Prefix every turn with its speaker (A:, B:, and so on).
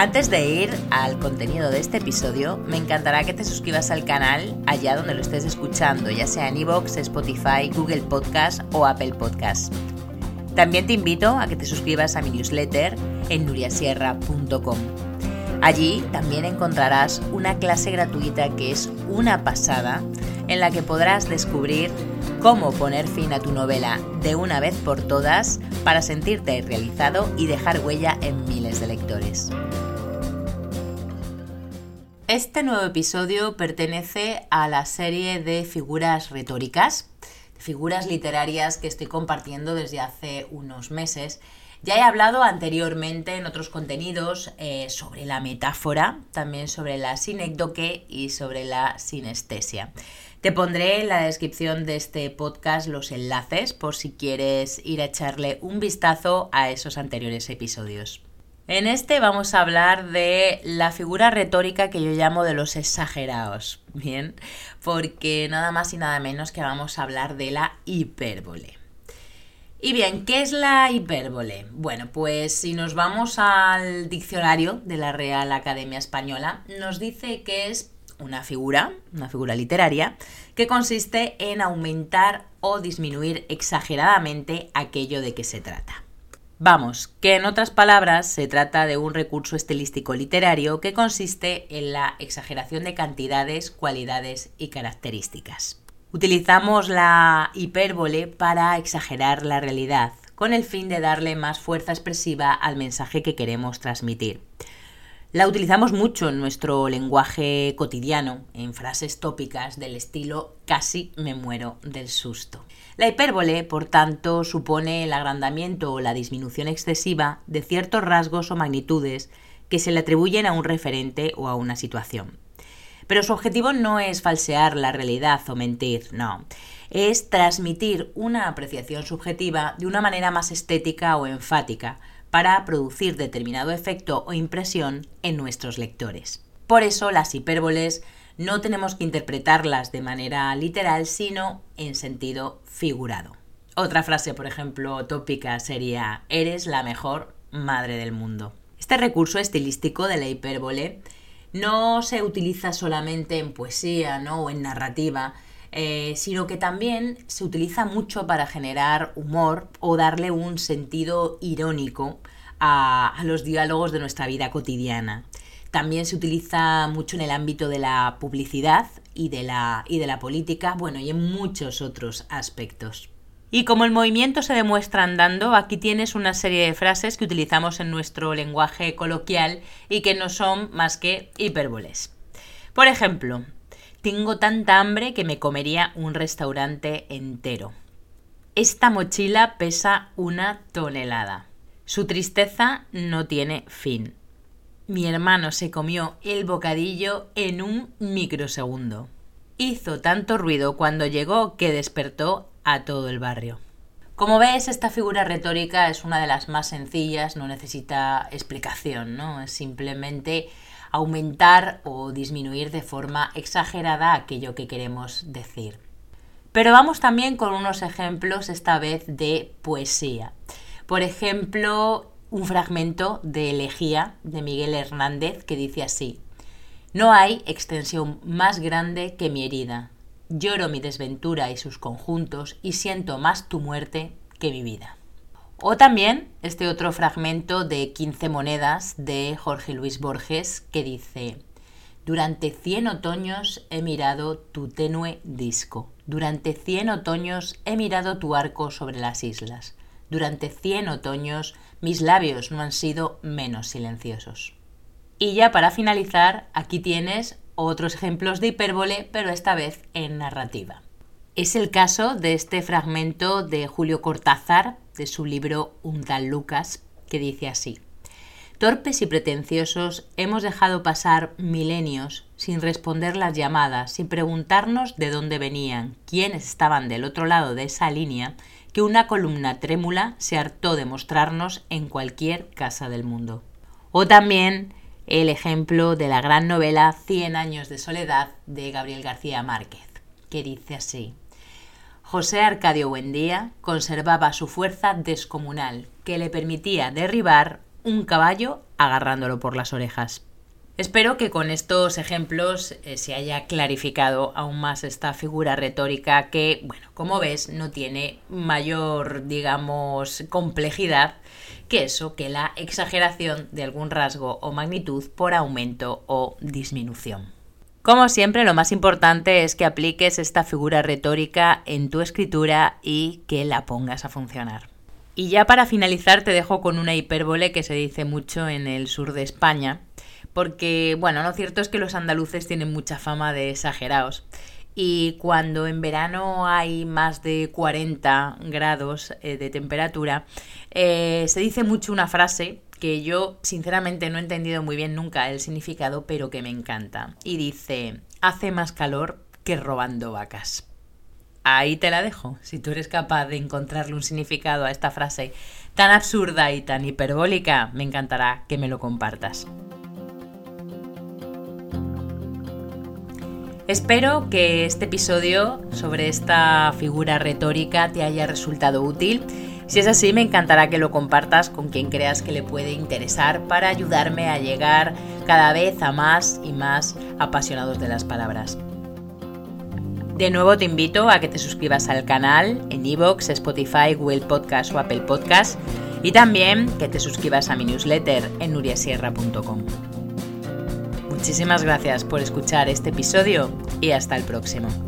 A: Antes de ir al contenido de este episodio, me encantará que te suscribas al canal allá donde lo estés escuchando, ya sea en iVoox, Spotify, Google Podcast o Apple Podcast. También te invito a que te suscribas a mi newsletter en nuriasierra.com. Allí también encontrarás una clase gratuita que es una pasada en la que podrás descubrir cómo poner fin a tu novela de una vez por todas para sentirte realizado y dejar huella en miles de lectores. Este nuevo episodio pertenece a la serie de figuras retóricas, figuras literarias que estoy compartiendo desde hace unos meses. Ya he hablado anteriormente en otros contenidos eh, sobre la metáfora, también sobre la sinécdoque y sobre la sinestesia. Te pondré en la descripción de este podcast los enlaces por si quieres ir a echarle un vistazo a esos anteriores episodios. En este vamos a hablar de la figura retórica que yo llamo de los exagerados, ¿bien? Porque nada más y nada menos que vamos a hablar de la hipérbole. Y bien, ¿qué es la hipérbole? Bueno, pues si nos vamos al diccionario de la Real Academia Española, nos dice que es una figura, una figura literaria, que consiste en aumentar o disminuir exageradamente aquello de que se trata. Vamos, que en otras palabras se trata de un recurso estilístico literario que consiste en la exageración de cantidades, cualidades y características. Utilizamos la hipérbole para exagerar la realidad, con el fin de darle más fuerza expresiva al mensaje que queremos transmitir. La utilizamos mucho en nuestro lenguaje cotidiano, en frases tópicas del estilo casi me muero del susto. La hipérbole, por tanto, supone el agrandamiento o la disminución excesiva de ciertos rasgos o magnitudes que se le atribuyen a un referente o a una situación. Pero su objetivo no es falsear la realidad o mentir, no. Es transmitir una apreciación subjetiva de una manera más estética o enfática, para producir determinado efecto o impresión en nuestros lectores. Por eso las hipérboles no tenemos que interpretarlas de manera literal, sino en sentido figurado. Otra frase, por ejemplo, tópica sería Eres la mejor madre del mundo. Este recurso estilístico de la hipérbole no se utiliza solamente en poesía ¿no? o en narrativa, eh, sino que también se utiliza mucho para generar humor o darle un sentido irónico a, los diálogos de nuestra vida cotidiana. También se utiliza mucho en el ámbito de la publicidad y de la, y de la política, bueno, y en muchos otros aspectos. Y como el movimiento se demuestra andando, aquí tienes una serie de frases que utilizamos en nuestro lenguaje coloquial y que no son más que hipérboles. Por ejemplo, tengo tanta hambre que me comería un restaurante entero. Esta mochila pesa una tonelada. Su tristeza no tiene fin. Mi hermano se comió el bocadillo en un microsegundo. Hizo tanto ruido cuando llegó que despertó a todo el barrio. Como ves, esta figura retórica es una de las más sencillas, no necesita explicación, ¿no? Es simplemente aumentar o disminuir de forma exagerada aquello que queremos decir. Pero vamos también con unos ejemplos, esta vez de poesía. Por ejemplo, un fragmento de Elegía de Miguel Hernández que dice así, No hay extensión más grande que mi herida. Lloro mi desventura y sus conjuntos y siento más tu muerte que mi vida. O también este otro fragmento de 15 monedas de Jorge Luis Borges que dice, durante 100 otoños he mirado tu tenue disco, durante 100 otoños he mirado tu arco sobre las islas, durante 100 otoños mis labios no han sido menos silenciosos. Y ya para finalizar, aquí tienes otros ejemplos de hipérbole, pero esta vez en narrativa. Es el caso de este fragmento de Julio Cortázar de su libro Un tal Lucas, que dice así. Torpes y pretenciosos hemos dejado pasar milenios sin responder las llamadas, sin preguntarnos de dónde venían, quiénes estaban del otro lado de esa línea, que una columna trémula se hartó de mostrarnos en cualquier casa del mundo. O también el ejemplo de la gran novela Cien años de soledad de Gabriel García Márquez, que dice así. José Arcadio Buendía conservaba su fuerza descomunal, que le permitía derribar un caballo agarrándolo por las orejas. Espero que con estos ejemplos eh, se haya clarificado aún más esta figura retórica que, bueno, como ves, no tiene mayor, digamos, complejidad que eso, que la exageración de algún rasgo o magnitud por aumento o disminución. Como siempre, lo más importante es que apliques esta figura retórica en tu escritura y que la pongas a funcionar. Y ya para finalizar te dejo con una hipérbole que se dice mucho en el sur de España, porque, bueno, lo cierto es que los andaluces tienen mucha fama de exagerados. Y cuando en verano hay más de 40 grados eh, de temperatura, eh, se dice mucho una frase que yo sinceramente no he entendido muy bien nunca el significado, pero que me encanta. Y dice, hace más calor que robando vacas. Ahí te la dejo. Si tú eres capaz de encontrarle un significado a esta frase tan absurda y tan hiperbólica, me encantará que me lo compartas. Espero que este episodio sobre esta figura retórica te haya resultado útil. Si es así, me encantará que lo compartas con quien creas que le puede interesar para ayudarme a llegar cada vez a más y más apasionados de las palabras. De nuevo te invito a que te suscribas al canal en iVoox, Spotify, Google Podcast o Apple Podcast y también que te suscribas a mi newsletter en nuriasierra.com. Muchísimas gracias por escuchar este episodio y hasta el próximo.